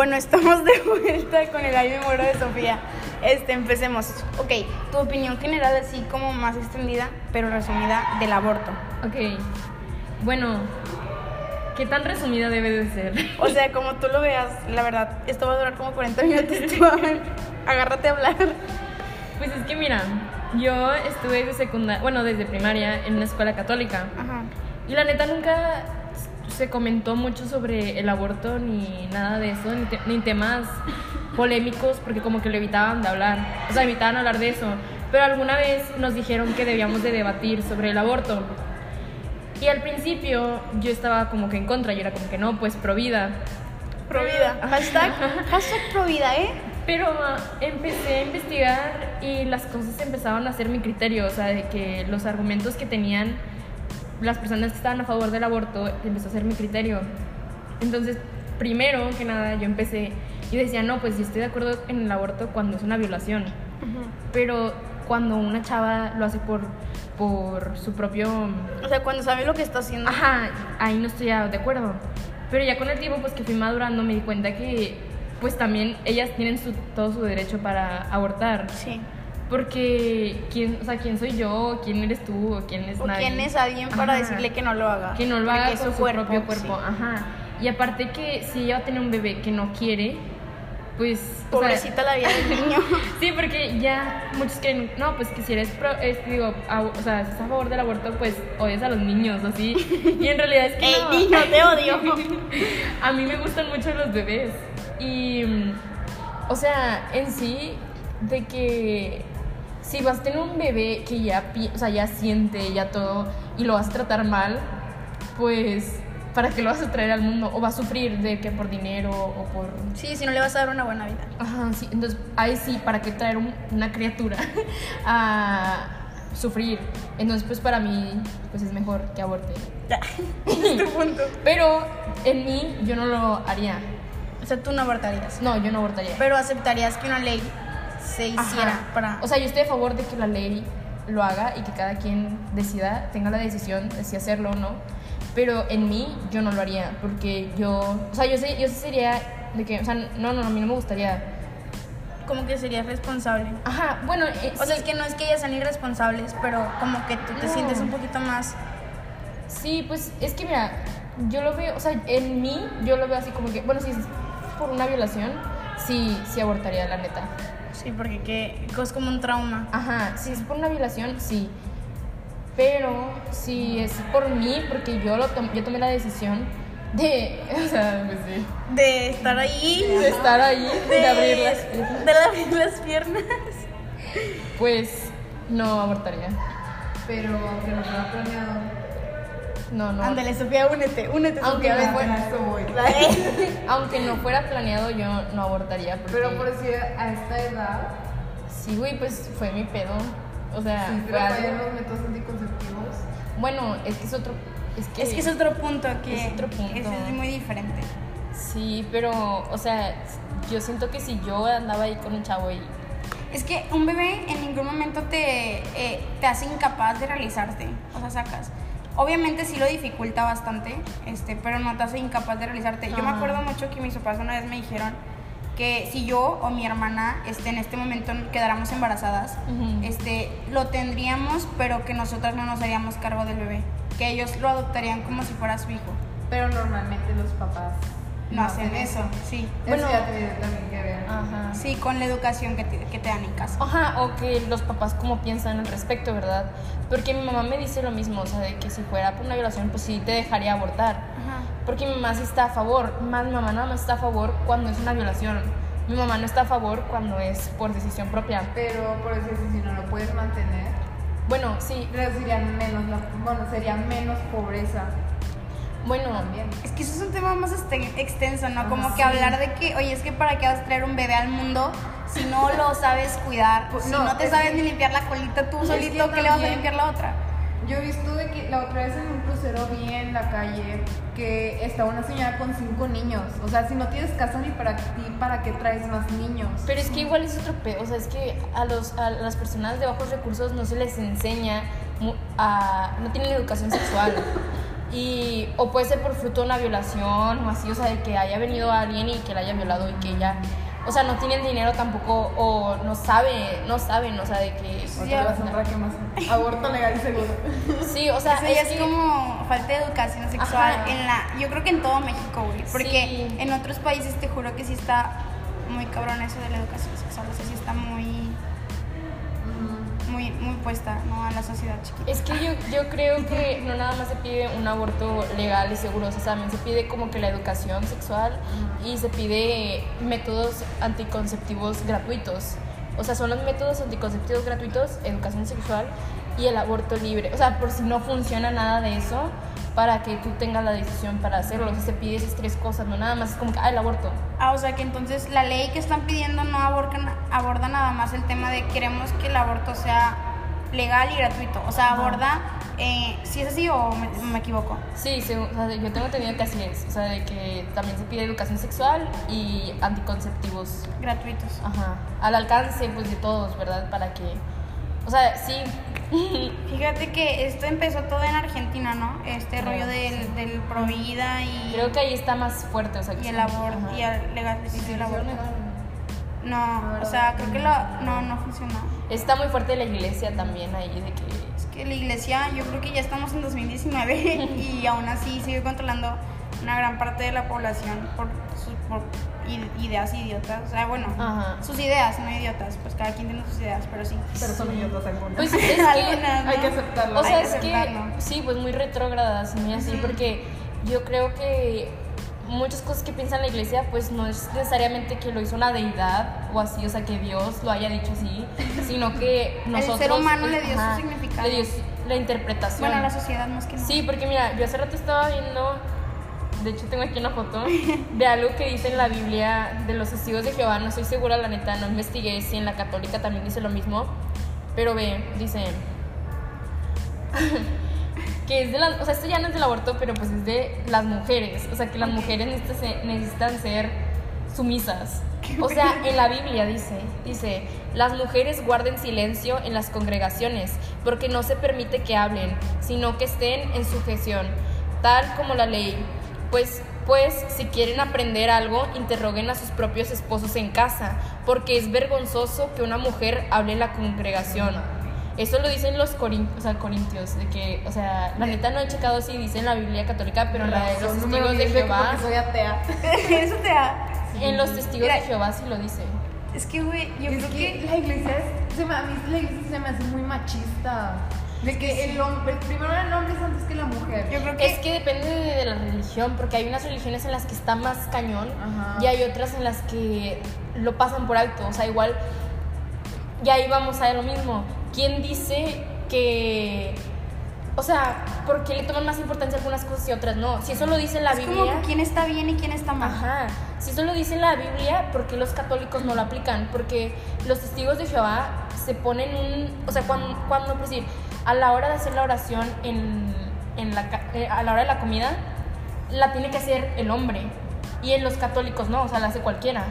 Bueno, estamos de vuelta con el aire moro de Sofía. Este, empecemos. Ok, tu opinión general así como más extendida, pero resumida del aborto. Ok. Bueno, ¿qué tan resumida debe de ser? O sea, como tú lo veas, la verdad, esto va a durar como 40 minutos. tú, a ver, agárrate a hablar. Pues es que mira, yo estuve de secundaria, bueno, desde primaria en una escuela católica. Ajá. Y la neta nunca se comentó mucho sobre el aborto ni nada de eso, ni, te- ni temas polémicos, porque como que lo evitaban de hablar. O sea, evitaban hablar de eso. Pero alguna vez nos dijeron que debíamos de debatir sobre el aborto. Y al principio yo estaba como que en contra, yo era como que no, pues pro vida. Provida. Hashtag, hashtag provida, ¿eh? Pero ah, empecé a investigar y las cosas empezaban a ser mi criterio, o sea, de que los argumentos que tenían las personas que estaban a favor del aborto empezó a ser mi criterio. Entonces, primero que nada, yo empecé y decía, no, pues yo estoy de acuerdo en el aborto cuando es una violación, pero cuando una chava lo hace por, por su propio... O sea, cuando sabes lo que está haciendo. Ajá, ahí no estoy de acuerdo. Pero ya con el tiempo, pues que fui madurando, me di cuenta que, pues también ellas tienen su- todo su derecho para abortar. Sí. Porque, ¿quién, o sea, ¿quién soy yo? ¿Quién eres tú? ¿O quién es ¿O nadie? quién es alguien para Ajá. decirle que no lo haga? Que no lo haga con su cuerpo, propio cuerpo. sí. Ajá. Y aparte que si ella va a tener un bebé que no quiere, pues... o sea, Pobrecita la vida del niño. Sí, porque ya muchos creen, no, pues que si eres, pro, es- digo, a- o sea, si estás a favor del aborto, pues odias a los niños, así. Y en realidad es que ¡Ey, no. niño, te odio! a mí me gustan mucho los bebés. Y, o sea, en sí, de que si vas a tener un bebé que ya, o sea, ya siente, ya todo, y lo vas a tratar mal, pues, ¿para qué lo vas a traer al mundo? O va a sufrir de que por dinero o por Sí, si no le vas a dar una buena vida. Ajá, sí. Entonces, ahí sí, ¿para qué traer un- una criatura a sufrir? Entonces, pues para mí, pues es mejor que aborte. es tu punto. Pero en mí, yo no lo haría. O sea, tú no abortarías. No, yo no abortaría. Pero aceptarías que una ley se hiciera Ajá. para. O sea, yo estoy a favor de que la ley lo haga y que cada quien decida, tenga la decisión de si hacerlo o no. Pero en mí, yo no lo haría. Porque yo, o sea, yo, sé, yo sería de que, o sea, no, no, a mí no me gustaría. como que serías responsable. Ajá, bueno, eh, O sea, es que no es que ellas sean irresponsables, pero como que tú te No. sientes un poquito más. Sí, pues es que mira, yo lo veo, o sea, en mí yo lo veo así como que, bueno, si es por una violación, sí, sí abortaría, la neta. Sí, porque que, es como un trauma. Ajá, si es por una violación, sí. Pero si es por mí, porque yo, lo tom- yo tomé la decisión de, o sea, pues sí, De estar ahí. de estar ahí, de, abrir las piernas, De abrir las piernas. pues no abortaría. Pero aunque no fuera planeado. No, no. Ándale, Sofía, únete, únete, Aunque Sofía. me fuera- Aunque no fuera planeado, yo no abortaría. Porque, Pero por si a esta edad, Sí, güey, pues fue mi pedo. O sea, fue te algo- fallan los métodos anticonceptivos, Bueno, es que es otro. Es que, Es que es otro punto que Es otro punto. ese es muy diferente. Sí, pero, o sea, yo siento que si yo andaba ahí con un chavo y. Es que un bebé en ningún momento te, eh, te hace incapaz de realizarte. O sea, sacas. Obviamente sí lo dificulta bastante, este, pero no te hace incapaz de realizarte. Yo me acuerdo mucho que mis papás una vez me dijeron que si yo o mi hermana este, en este momento quedáramos embarazadas, este, lo tendríamos, pero que nosotras no nos haríamos cargo del bebé. Que ellos lo adoptarían como si fuera su hijo. pero normalmente los papás No, hacen eso, sí. Bueno. eso ya tiene también que ver. Ajá. Sí, con la educación que te, que te dan en casa. Ajá, o que los papás como piensan al respecto, ¿verdad? Porque mi mamá me dice lo mismo, o sea, de que si fuera por una violación, pues sí te dejaría abortar. Ajá. Porque mi mamá sí está a favor, más mi mamá nada más está a favor cuando es una violación. Mi mamá no está a favor cuando es por decisión propia. Pero por eso si no lo puedes mantener, Bueno, sí, reducirían menos, la, bueno, sería menos pobreza bueno, también. Es que eso es un tema más extenso, ¿no? Como Ah, que sí. hablar de que, oye, es que para qué vas a traer un bebé al mundo si no lo sabes cuidar, Pues si no, no, te es sabes que- ni limpiar la colita tú Es solito, que ¿qué le vas a también- limpiar la otra? Yo he visto de que la otra vez en un crucero vi en la calle que estaba una señora con cinco niños. O sea, si no tienes casa ni para ti, ¿para qué traes más niños? Pero es que igual es otro pedo, o sea, es que a, los, a las personas de bajos recursos no se les enseña, a, no tienen educación sexual. Y, o puede ser por fruto de una violación o así, o sea, de que haya venido alguien y que la haya violado y que ella, o sea, no tienen dinero tampoco o no sabe, no saben, o sea, de que... Para que más aborto legal y seguro. Sí, o sea, Eso ya es que- como falta de educación sexual Ajá. en la yo creo que en todo México, güey, porque Sí. en otros países te juro que sí está muy cabrón eso de la educación sexual, o sea, sí está muy muy muy puesta, ¿no? a la sociedad chiquita. Es que yo, yo creo que no nada más se pide un aborto legal y seguro, o sea, también se pide como que la educación sexual y se pide métodos anticonceptivos gratuitos. O sea, son los métodos anticonceptivos gratuitos, educación sexual y el aborto libre. O sea, por si no funciona nada de eso, para que tú tengas la decisión para hacerlo. O sea, se pide esas tres cosas, no nada más es como que, ah, el aborto. Ah, o sea que entonces la ley que están pidiendo no aborda, aborda nada más el tema de queremos que el aborto sea legal y gratuito. O sea, aborda, eh, si es así o me, me equivoco. Sí, se- o sea, yo tengo entendido que así es. O sea, de que también se pide educación sexual y anticonceptivos Gratuitos. Ajá, al alcance pues de todos, ¿verdad? Para que, o sea, sí, Fíjate que esto empezó todo en Argentina, ¿no? Este rollo del, del pro vida y, creo que ahí está más fuerte, o sea, que y el sí, aborto y el legalización del aborto. No, o sea, creo que lo, no, no funcionó. Está muy fuerte la iglesia también ahí, de que, Es que la iglesia, yo creo que ya estamos en 2019 y aún así sigue controlando una gran parte de la población por por ideas idiotas. O sea, bueno, Ajá. sus ideas, no idiotas, pues cada quien tiene sus ideas, pero sí. Pero son idiotas algunas. pues es que, Algunas, ¿no? Hay que aceptarlo. o sea, Hay que es que, sí, pues muy retrógradas, muy así, porque yo creo que muchas cosas que piensa la iglesia, pues no es necesariamente que lo hizo una deidad o así, o sea, que Dios lo haya dicho así, sino que nosotros... ser humano le dio su significado. Le dio la interpretación. Bueno, la sociedad más que nada. Sí, porque mira, yo hace rato estaba viendo, de hecho tengo aquí una foto, de algo que dice en la Biblia de los testigos de Jehová, no estoy segura la neta, no investigué si en la católica también dice lo mismo, pero ve, dice que es de las, o sea, esto ya no es del aborto, pero pues es de las mujeres, o sea, que las mujeres necesitan ser, necesitan ser sumisas. O sea, en la Biblia dice, dice, las mujeres guarden silencio en las congregaciones, porque no se permite que hablen, sino que estén en sujeción, tal como la ley. Pues, pues, si quieren aprender algo, interroguen a sus propios esposos en casa, porque es vergonzoso que una mujer hable en la congregación. Eso lo dicen los corin- o sea, corintios, de que, o sea, la neta no he checado si dice en la Biblia católica, pero en la de los testigos de 10 de Jehová, soy atea. Eso te da. en los testigos Mira, de Jehová sí lo dice. Es que, güey, yo es creo que que. la iglesia es, se me, a mí la iglesia se me hace muy machista. De que el hombre, primero el hombre es antes que la mujer. Yo creo que. Es que depende de, de la religión, porque hay unas religiones en las que está más cañón Ajá. y hay otras en las que lo pasan por alto. O sea, igual, y ahí vamos a ver lo mismo. ¿Quién dice que... O sea, ¿por qué le toman más importancia algunas cosas y otras no? Si eso lo dice la es como Biblia... que quién está bien y quién está mal. Ajá. Si eso lo dice la Biblia, ¿por qué los católicos no lo aplican? Porque los testigos de Jehová se ponen un... O sea, cuando, cuando por decir, a la hora de hacer la oración en, en la, eh, a la hora de la comida, la tiene que hacer el hombre. Y en los católicos no, o sea, la hace cualquiera.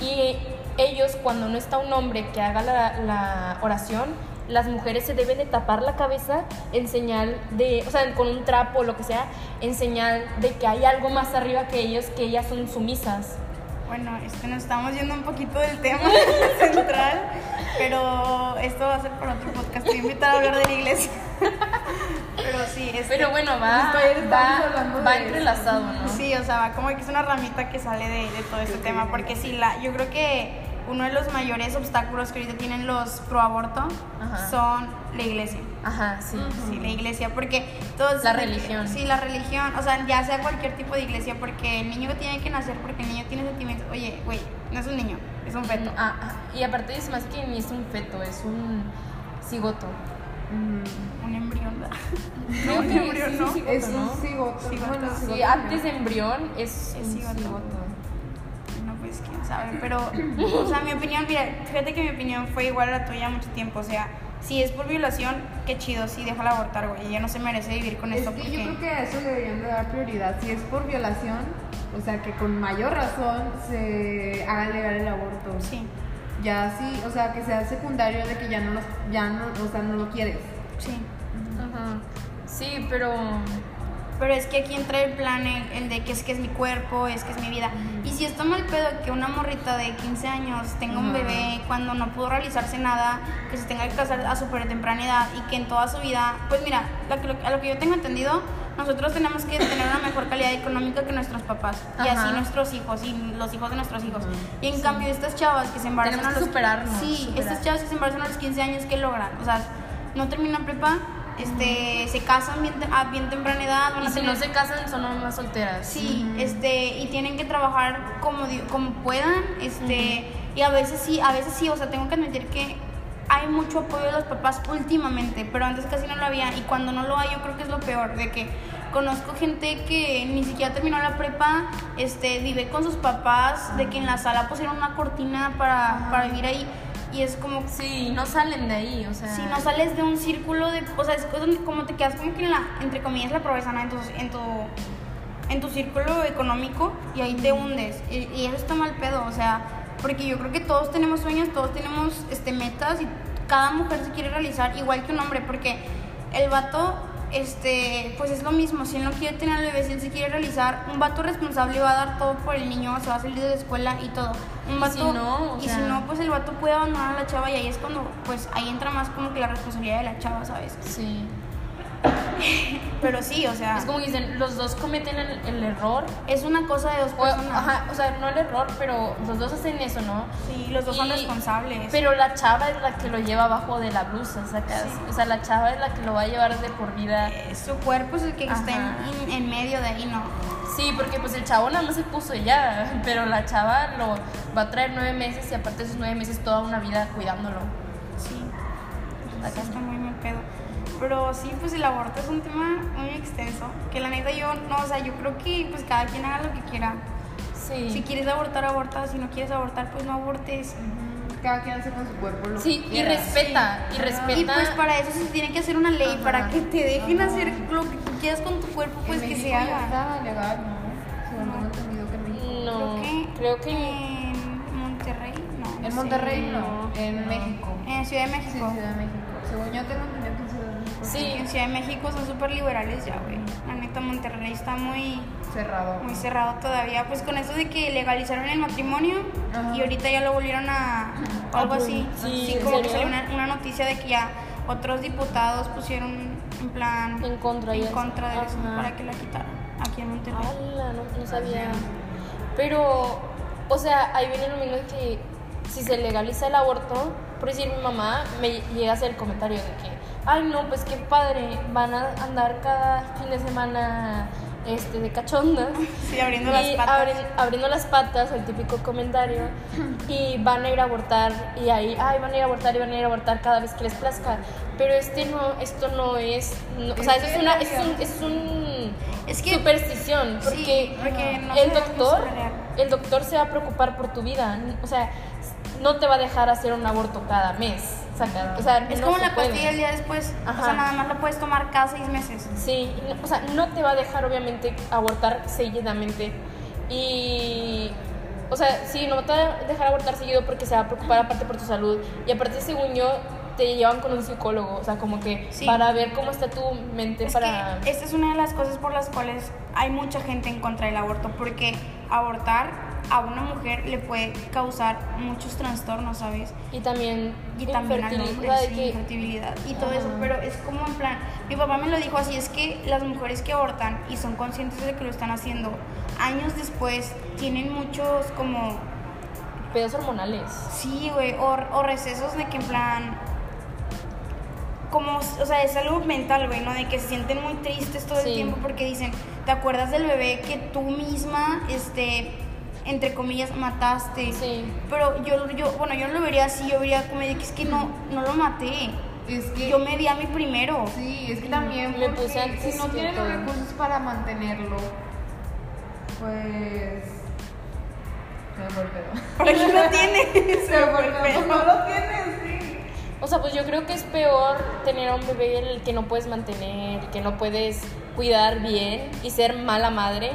Y ellos, cuando no está un hombre que haga la, la oración, las mujeres se deben de tapar la cabeza en señal de, o sea, con un trapo o lo que sea, en señal de que hay algo más arriba que ellos, que ellas son sumisas. Bueno, este, nos estamos yendo un poquito del tema central, pero esto va a ser para otro podcast. Estoy invitada a hablar de la iglesia. Pero sí, este, Pero bueno, va, ayer va, va entrelazado, ¿no? Sí, o sea, va como que es una ramita que sale de, de todo este tema, porque sí, la, yo creo que uno de los mayores obstáculos que ahorita tienen los pro aborto Ajá. son la iglesia. Ajá, sí. Sí, la iglesia, porque todos... La religión. Sí, la religión, o sea, ya sea cualquier tipo de iglesia, porque el niño tiene que nacer, porque el niño tiene sentimientos. Oye, güey, no es un niño, es un feto. Ah, ah, y aparte es más que ni es un feto, es un cigoto. Mm, Un embrión, ¿verdad? Creo un embrión, sí, ¿no? es ¿no? un cigoto. Cigoto. Bueno, Sí, cigoto, antes de ¿no? embrión es, Es un cigoto. cigoto. No, pues quién sabe, pero, o sea, mi opinión, mira, fíjate que mi opinión fue igual a la tuya mucho tiempo, o sea, si es por violación, qué chido, sí, déjala abortar, güey, ella no se merece vivir con Es esto que porque... yo creo que a eso le deberían de dar prioridad. Si es por violación, o sea, que con mayor razón se haga legal el aborto. Sí, Ya sí, o sea, que sea secundario de que ya no, los, ya no, o sea, no lo quieres. sí. Ajá. Sí, pero Pero es que aquí entra el plan, el, el de que es que es mi cuerpo, es que es mi vida. Y si está mal pedo que una morrita de 15 años tenga un bebé cuando no pudo realizarse nada, que se tenga que casar a súper temprana edad y que en toda su vida, pues mira, lo que- lo- a lo que yo tengo entendido, nosotros tenemos que tener una mejor calidad económica que nuestros papás y así nuestros hijos y los hijos de nuestros hijos. Y en cambio estas chavas que se embarazan a que los superarnos, Sí, superar. estas chavas que se embarazan a los 15 años ¿qué logran? O sea, no terminan prepa, este, se casan bien, a bien temprana edad, van Y a si tener- no se casan, son mamás solteras. Sí, este, y tienen que trabajar como, como puedan, este, y a veces sí, a veces sí, o sea, tengo que admitir que hay mucho apoyo de los papás últimamente, pero antes casi no lo había, y cuando no lo hay yo creo que es lo peor, de que conozco gente que ni siquiera terminó la prepa, este, vive con sus papás, de que en la sala pusieron una cortina para, para vivir ahí, y es como, Sí, no salen de ahí, o sea. si no sales de un círculo de, o sea, es como te quedas como que en la, entre comillas, la pobreza, ¿no? En tu, en tu, en tu círculo económico y ahí te hundes. Y, y eso está mal pedo, o sea, porque yo creo que todos tenemos sueños, todos tenemos este, metas y cada mujer se quiere realizar igual que un hombre, porque el vato, este, pues es lo mismo, si él no quiere tener al bebé, si él se quiere realizar, un vato responsable va a dar todo por el niño, se va a salir de la escuela y todo. Un Y vato, si no, o y si no, pues el vato puede abandonar a la chava y ahí es cuando, pues ahí entra más como que la responsabilidad de la chava, ¿sabes? Sí. Pero sí, o sea, Es como dicen, los dos cometen el, el error. es una cosa de dos O, personas. ajá, o sea, no el error, pero los dos hacen eso, ¿no? Sí, los dos son Y- responsables. Pero la chava es la que lo lleva abajo de la blusa, ¿sacas? Sí. O sea, la chava es la que lo va a llevar de por vida. Eh, su cuerpo es el que está Ajá. en, en medio de ahí, ¿no? Sí, porque pues el chavo nada más se puso ya, pero la chava lo va a traer nueve meses y aparte de esos nueve meses toda una vida cuidándolo. Sí. Está Sí, está muy mal pedo. Pero sí, pues el aborto es un tema muy extenso. Que la neta yo, no, o sea, yo creo que pues cada quien haga lo que quiera. Sí. Si quieres abortar, aborta. Si no quieres abortar, pues no abortes. Cada quien hace con su cuerpo lo Sí, que y quiera. respeta, y Ajá. respeta. Y pues para eso se tiene que hacer una ley, Ajá. para que te dejen Ajá. hacer lo que quieras con tu cuerpo, pues En que México se haga. está legal, ¿no? Según tengo entendido que en México. No, Creo que, creo que en Monterrey, no. no En. Monterrey no, no, en no. México. En Ciudad de Sí, México. Ciudad de México. Según yo tengo entendido Sí. En Ciudad de México son súper liberales ya, güey. La neta, Monterrey está muy, Cerrado. muy cerrado todavía. Pues con eso de que legalizaron el matrimonio Ajá. y ahorita ya lo volvieron a. o algo así. Sí, ¿en como que salió una, una noticia de que ya otros diputados pusieron en plan. En contra, en ya. contra de eso Ajá. para que la quitaran aquí en Monterrey. Ala, no, no sabía. Pero, o sea, ahí viene lo mismo que si se legaliza el aborto, por decir mi mamá, me llega a hacer el comentario de que, ay no, pues qué padre, van a andar cada fin de semana este, de cachonda. Sí, abriendo y las patas. abri- abriendo las patas, el típico comentario, y van a ir a abortar, y ahí, ay, van a ir a abortar y van a ir a abortar cada vez que les plazca. Pero este no, esto no es, no- o sea, eso es una, es un, es un Es que- superstición, porque, Sí, porque no el doctor, el doctor se va a preocupar por tu vida, o sea, no te va a dejar hacer un aborto cada mes, o sea, Es no como se la puede. pastilla el día después. O sea, nada más la puedes tomar cada seis meses. Sí, o sea, no te va a dejar obviamente abortar seguidamente. Y, o sea, sí, no te va a dejar abortar seguido porque se va a preocupar aparte por tu salud. Y aparte, según yo, te llevan con un psicólogo, o sea, como que Sí. para ver cómo está tu mente Es para... que esta es una de las cosas por las cuales hay mucha gente en contra del aborto, porque abortar a una mujer le puede causar muchos trastornos, ¿sabes? Y también Y también al hombre, de sí, que- infertilidad y todo Ajá. eso, pero es como en plan, mi papá me lo dijo así, es que las mujeres que abortan y son conscientes de que lo están haciendo, años después tienen muchos como pedos hormonales. Sí, güey, o, o recesos de que en plan. Como, o sea, es salud mental, güey, ¿no? De que se sienten muy tristes todo Sí. el tiempo porque dicen, ¿te acuerdas del bebé que tú misma, este, entre comillas, mataste? Sí. Pero yo, yo, bueno, yo no lo vería así, yo vería como de que es que no, no lo maté. Es que. Yo me di a mí primero. Sí, es que también. Puse Si no que tienen los recursos para mantenerlo, pues. Se me fue el pedo. ¿Para qué lo tienes? Se me fue el pedo. No lo tienes, sí. O sea, pues yo creo que es peor tener a un bebé el que no puedes mantener, que no puedes cuidar bien y ser mala madre.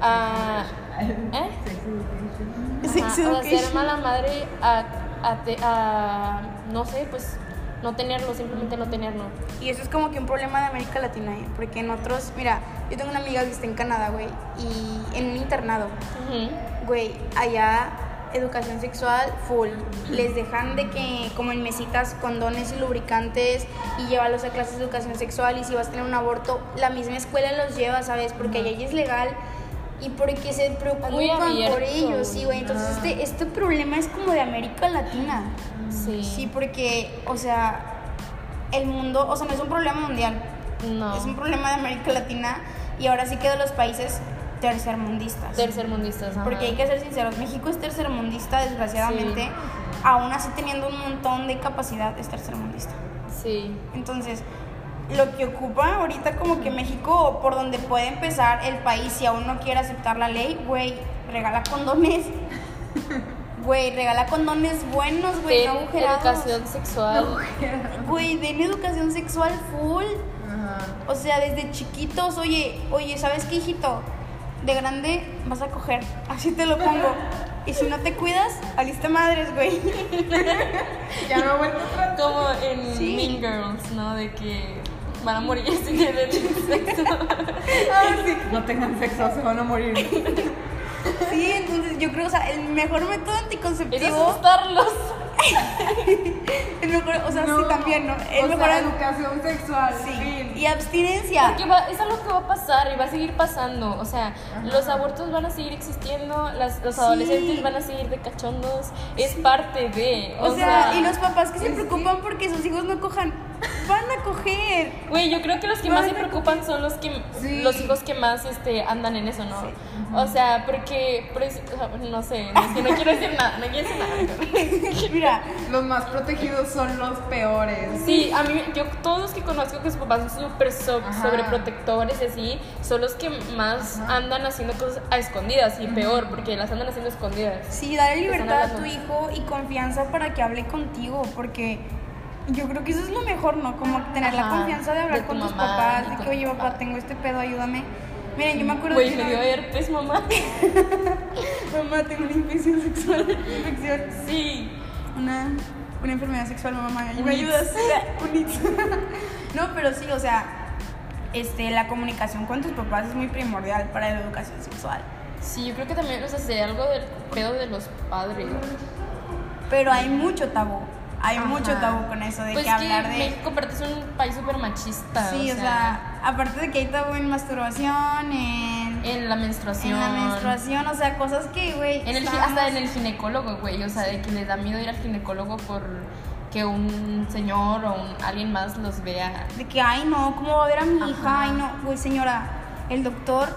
a- ¿Eh? Sex Ajá, o sea, ser education. mala madre a, a te- a- no sé, pues, no tenerlo, simplemente no tenerlo. Y eso es como que un problema de América Latina, ¿eh? Porque en otros, mira, yo tengo una amiga que está en Canadá, güey, y en un internado, güey, allá educación sexual full. Les dejan de que, como en mesitas, condones y lubricantes y llevarlos a clases de educación sexual y si vas a tener un aborto, la misma escuela los lleva, ¿sabes? Porque allá es legal y porque se preocupan por ellos, sí, güey. Entonces Ah. este, este problema es como de América Latina. Sí. Sí, porque, o sea, el mundo, o sea, no es un problema mundial, No. es un problema de América Latina y ahora sí que de los países tercermundistas. Tercermundistas. ajá. Porque hay que ser sinceros, México es tercermundista, desgraciadamente, aún así teniendo un montón de capacidad, es tercermundista. Sí. Entonces, lo que ocupa ahorita como que México, por donde puede empezar el país, si aún no quiere aceptar la ley, güey, regala condones. Güey, regala condones buenos, güey, no agujerados. educación sexual. Güey, den educación sexual full. Ajá. O sea, desde chiquitos, oye, oye, ¿sabes qué, hijito? De grande vas a coger, así te lo pongo. Y si no te cuidas, aliste madres, güey. Ya no atrás. Como en Sí. Mean Girls, ¿no? De que van a morir si tienen sexo. Ah, sí. No tengan sexo, se van a morir. Sí, entonces yo creo, o sea, el mejor método Es anticonceptivo. asustarlos. El mejor, o sea, No. sí, también, ¿no? El o mejor. sea, educación sexual. sí. fin. Y abstinencia. Porque va- es algo que va a pasar y va a seguir pasando. O sea, los abortos van a seguir existiendo, las, los Sí. adolescentes van a seguir de cachondos. Es parte de. O sea, y los papás que se preocupan porque sus hijos no cojan, van a coger. Güey, yo creo que los que más se preocupan son los que Sí. los hijos que más este andan en eso, ¿no? Sí. O sea, porque no sé, es que no quiero decir nada, no quiero decir nada. Mira, Los más protegidos son los peores. Sí, a mí, yo todos los que conozco que sus papás son súper so- sobreprotectores y así, son los que más Ajá. andan haciendo cosas a escondidas y peor, porque las andan haciendo escondidas. sí, dale libertad a tu hijo y confianza para que hable contigo, porque yo creo que eso es lo mejor, ¿no? Como tener la confianza de hablar de tu con tus mamá papás, de que, oye, papá, papá". tengo este pedo, ayúdame. Miren, yo me acuerdo Güey, que me dio herpes, mamá. mamá, tengo una infección sexual, infección. Sí. una, una enfermedad sexual, mamá, ¿me ayudas? No, pero sí, o sea, este, la comunicación con tus papás es muy primordial para la educación sexual. Sí, yo creo que también, o sea, algo del pedo de los padres. Pero hay mucho tabú, hay Ajá. mucho tabú con eso de Pues que que hablar de... México aparte es un país súper machista. Sí, o sea, aparte de que hay tabú en masturbación, en, en la menstruación. en la menstruación, o sea, cosas que, güey, En el, gi- estamos- hasta en el ginecólogo, güey. O sea, de que les da miedo ir al ginecólogo por que un señor o un- alguien más los vea. De que, ay, no, ¿cómo va a ver a mi hija? Ay, no, güey, señora, el doctor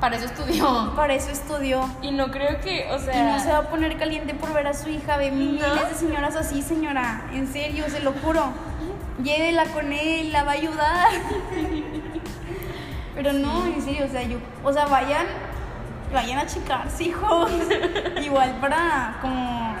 Para eso estudió. para eso estudió. Y no creo que, o sea. Y no se va a poner caliente por ver a su hija. Ve miles ¿No? de señoras así, señora. En serio, se lo juro. Llévela con él, la va a ayudar. Pero no, en serio, o sea, yo, o sea, vayan, vayan a checarse, hijos. Igual para como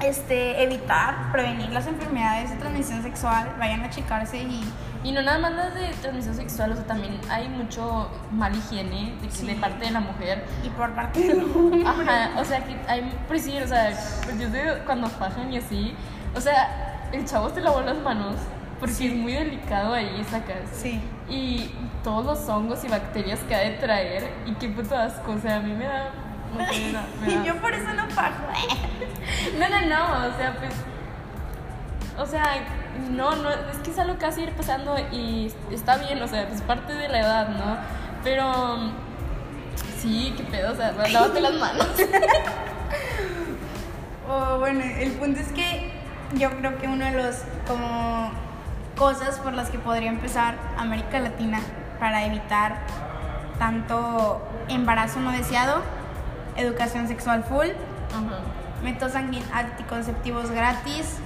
este evitar, prevenir las enfermedades de transmisión sexual, vayan a checarse y Y no nada más las de transmisión sexual, o sea, también hay mucho mal higiene de, Sí. de parte de la mujer. y por parte del hombre. Ajá, o sea, que hay, pues sí, o sea, pues yo sé cuando fajan y así, o sea, el chavo se lavó las manos porque es muy delicado ahí, sacas. Sí. Y todos los hongos y bacterias que ha de traer, y qué puto asco, o sea, a mí me da. Me da- me da- Y yo por eso no pago. No, no, no, o sea, pues. O sea, no, no, es que es algo que vas a ir pasando y está bien, o sea, pues parte de la edad, ¿no? Pero. Sí, qué pedo, o sea, lávate las manos. Oh, bueno, el punto es que yo creo que uno de los como cosas por las que podría empezar América Latina para evitar tanto embarazo no deseado, educación sexual full, métodos anticonceptivos gratis,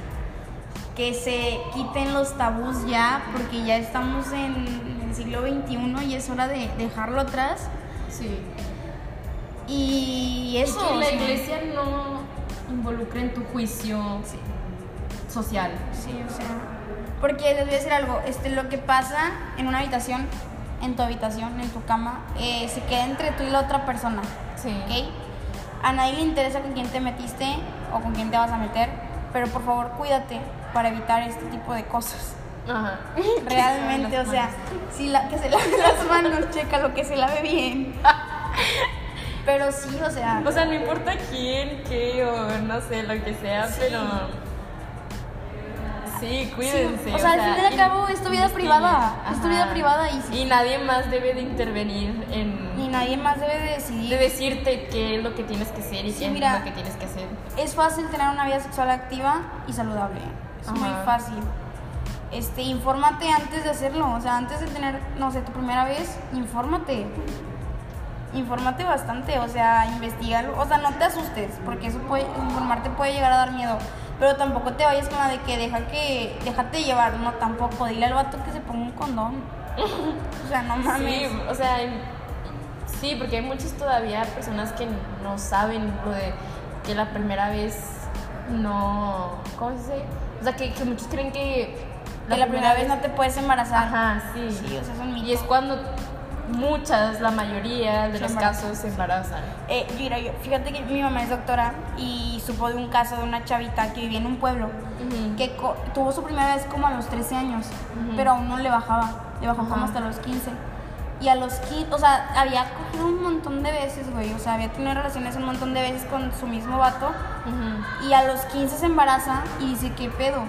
que se quiten los tabús ya, porque ya estamos en el siglo XXI y es hora de dejarlo atrás. Sí. Y Y eso. que o la iglesia no involucre en tu juicio Sí. social. Sí, o sea. Porque les voy a decir algo, este, lo que pasa en una habitación, en tu habitación, en tu cama, eh, se queda entre tú y la otra persona, Sí. ¿ok? A nadie le interesa con quién te metiste o con quién te vas a meter. pero por favor cuídate para evitar este tipo de cosas. Ajá. Realmente, o sea, si la, que se lave las manos, checa lo que se lave bien. Pero sí, o sea, O sea, no importa quién, qué o no sé, lo que sea, Sí. pero. Sí, cuídense. Sí, o sea, al fin y al cabo es tu vida privada, es tu vida privada y sí. Y nadie más debe de intervenir en. y nadie más debe de decidir. de decirte qué es lo que tienes que hacer y Sí, qué mira. es lo que tienes que hacer. Es fácil tener una vida sexual activa y saludable. Es muy fácil. Este, infórmate antes de hacerlo, o sea, antes de tener, no sé, tu primera vez, infórmate. Infórmate bastante, o sea, investigalo, o sea, no te asustes, porque eso puede, informarte puede llegar a dar miedo, pero tampoco te vayas con la de que deja que, déjate llevar, no, tampoco, dile al vato que se ponga un condón. O sea, no mames. Sí, o sea, sí, porque hay muchas todavía personas que no saben lo de que la primera vez no. ¿Cómo se dice? O sea, que, que muchos creen que. que la primera vez no te puedes embarazar. Ajá, sí. Sí, o sea, mito. Y es cuando muchas, la mayoría de Se los embarazan. casos se embarazan. Eh, mira, yo, fíjate que mi mamá es doctora y supo de un caso de una chavita que vivía en un pueblo Ujú. que co- tuvo su primera vez como a los 13 años, pero aún no le bajaba, le bajó como hasta los 15. Y a los 15, o sea, había cogido un montón de veces, güey, o sea, había tenido relaciones un montón de veces con su mismo vato Ujú. y a los 15 se embaraza y dice, ¿qué pedo?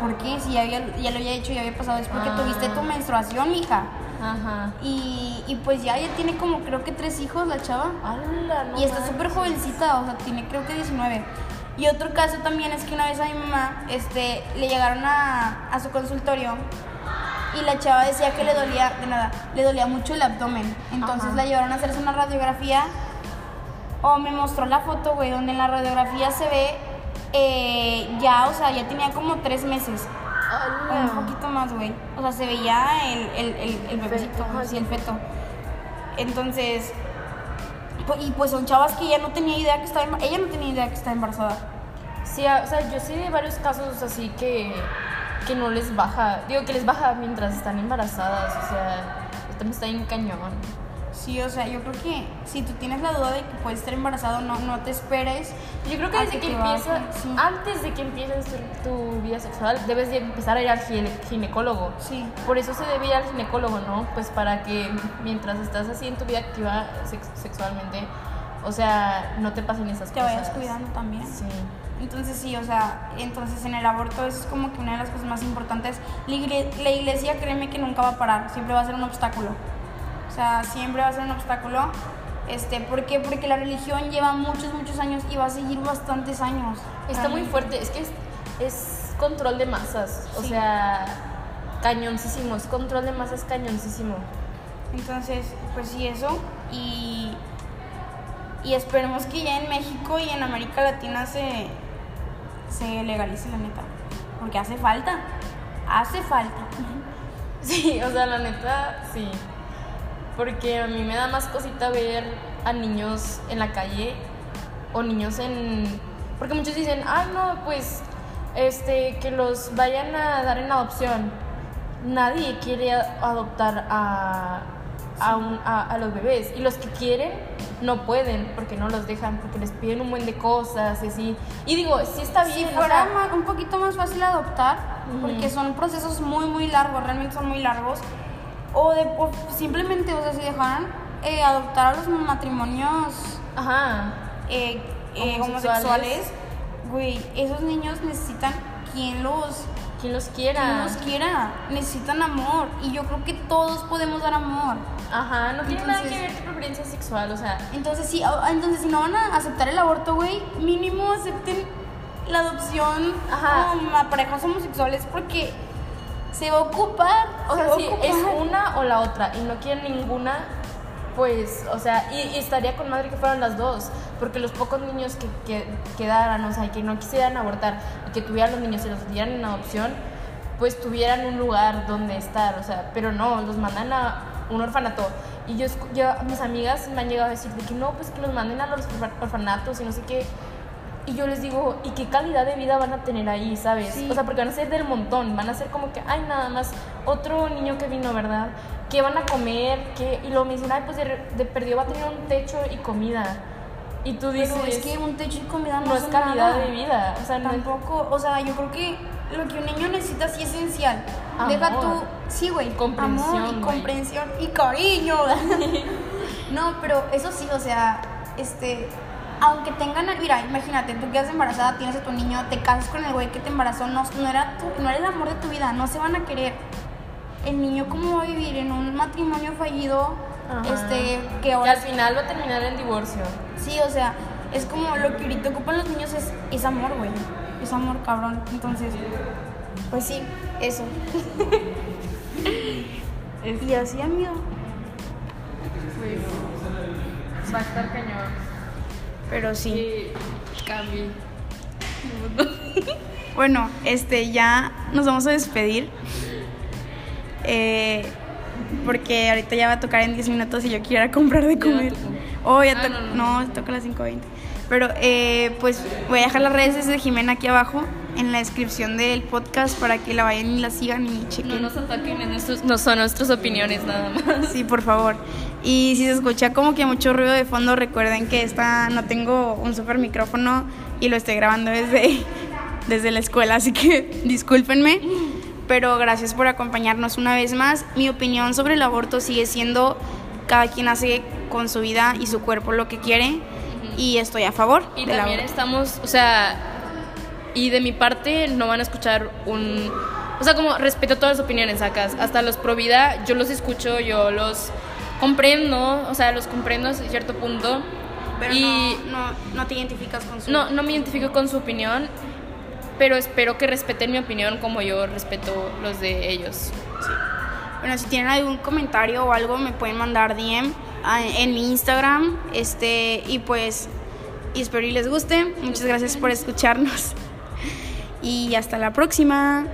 ¿Por qué? Si ya, había- ya lo había hecho, ya había pasado, es porque Ah. tuviste tu menstruación, hija. Ajá. Y, y pues ya, ya tiene como creo que tres hijos la chava. ¡Hala, no Y está súper jovencita, o sea, tiene creo que 19. Y otro caso también es que una vez a mi mamá este, le llegaron a, a su consultorio y la chava decía que le dolía, de nada, le dolía mucho el abdomen. Entonces Ajá. la llevaron a hacerse una radiografía. O me mostró la foto, güey, donde en la radiografía se ve eh, ya, o sea, ya tenía como tres meses. O un poquito más, güey. O sea, se veía el, el, el, el bebecito, Ajá, sí, el feto. Entonces, pu- y pues son chavas que ella no tenía idea que estaba embar- ella no tenía idea que estaba embarazada. Sí, a- o sea, yo sé de varios casos así que, que no les baja. Digo que les baja mientras están embarazadas. O sea, esto me está bien cañón. Sí, o sea, yo creo que si tú tienes la duda de que puedes estar embarazado, no, no te esperes. Yo creo que a desde que te baje, empieza, sí. antes de que empieces tu, tu vida sexual, debes de empezar a ir al gine- ginecólogo. Sí. Por eso se debe ir al ginecólogo, ¿no? Pues para que mientras estás así en tu vida activa sex- sexualmente, o sea, no te pasen esas Te cosas. vayas cuidando también. Sí. Entonces sí, o sea, entonces en el aborto eso es como que una de las cosas más importantes. La, igle- la iglesia, créeme que nunca va a parar, siempre va a ser un obstáculo. O sea, siempre va a ser un obstáculo. Este, ¿Por qué? Porque la religión lleva muchos, muchos años y va a seguir bastantes años. Está muy fuerte, es que es, es control de masas, o sea, cañoncísimo, es control de masas cañoncísimo. Entonces, pues sí, eso. Y, y esperemos que ya en México y en América Latina se, se legalice la neta. Porque hace falta. Hace falta. Sí, o sea, la neta, sí. Porque a mí me da más cosita ver a niños en la calle o niños en... Porque muchos dicen, ay no, pues, este, que los vayan a dar en adopción. Nadie quiere adoptar a, a, un- a- a los bebés. Y los que quieren no pueden porque no los dejan, porque les piden un buen de cosas y así. Y digo, sí está bien. Si o fuera sea, un poquito más fácil adoptar, porque son procesos muy, muy largos, realmente son muy largos. O de o simplemente, o sea, si dejaran eh, adoptar a los matrimonios Ajá. eh, eh, Homosexuales. homosexuales, güey, esos niños necesitan quien los, Quien los quien quiera. los quiera, necesitan amor. Y yo creo que todos podemos dar amor. Ajá, no tiene nada que ver tu preferencia sexual, o sea, Entonces, sí, ah, entonces si no van a aceptar el aborto, güey, mínimo acepten la adopción Ajá. con a parejas homosexuales porque se va a ocupar. o se sea, a ocupar. es una o la otra y no quieren ninguna, pues, o sea, y, estaría con madre que fueran las dos, porque los pocos niños que, que quedaran, o sea, que no quisieran abortar y que tuvieran los niños y los dieran en adopción, pues tuvieran un lugar donde estar, o sea, pero no, los mandan a un orfanato. Y yo, yo mis amigas me han llegado a decir de que no, pues que los manden a los orfa- orfanatos y no sé qué. Y yo les digo, ¿y qué calidad de vida van a tener ahí, sabes? Sí. O sea, porque van a ser del montón, van a ser como que, ay, nada más otro niño que vino, ¿verdad? ¿Qué van a comer? ¿Qué? Y luego me dicen, ay, pues de, de perdido va a tener un techo y comida. Y tú dices, Pero es que un techo y comida no, no es calidad nada. de vida. O sea, no Tampoco, o sea, yo creo que lo que un niño necesita sí es esencial. Amor. Deja tú, sí, güey, Comprensión, amor y comprensión y cariño. no, pero eso sí, o sea, este, aunque tengan, mira, imagínate, tú quedas embarazada, tienes a tu niño, te casas con el güey que te embarazó, no, no era tu, no era el amor de tu vida, no se van a querer. El niño cómo va a vivir en un matrimonio fallido, Ajá. este, que ahora al final va a terminar en divorcio. Sí, o sea, es como lo que ahorita ocupan los niños es, es amor, güey. Es amor, cabrón. Entonces, pues sí, eso. Y así, amigo. Va a estar cañón. Pero sí. Sí, Cami. Bueno, este, ya nos vamos a despedir. Eh, porque ahorita ya va a tocar en 10 minutos y yo quiero ir a comprar de comer. Oh, ya Ah, to- no, no, no, toca a las 5.20. Pero eh, pues voy a dejar las redes de Jimena aquí abajo en la descripción del podcast para que la vayan y la sigan y No chequen. nos ataquen, es nuestros- no son nuestras opiniones nada más. Sí, por favor. Y si se escucha como que mucho ruido de fondo, recuerden que esta no tengo un super micrófono y lo estoy grabando desde, desde la escuela, así que discúlpenme. Pero gracias por acompañarnos una vez más. Mi opinión sobre el aborto sigue siendo cada quien hace con su vida y su cuerpo lo que quiere y estoy a favor Y también aborto. estamos, o sea, y de mi parte no van a escuchar un... O sea, como respeto todas las opiniones, sacas. Hasta los pro vida, yo los escucho, yo los comprendo, o sea, los comprendo hasta cierto punto. Pero y no, no, no te identificas con su no, no me identifico con su opinión, pero espero que respeten mi opinión como yo respeto los de ellos. Bueno, si tienen algún comentario o algo, me pueden mandar DM a- en mi Instagram. Este, y pues, y espero y les guste. Muchas gracias por escucharnos. Y hasta la próxima.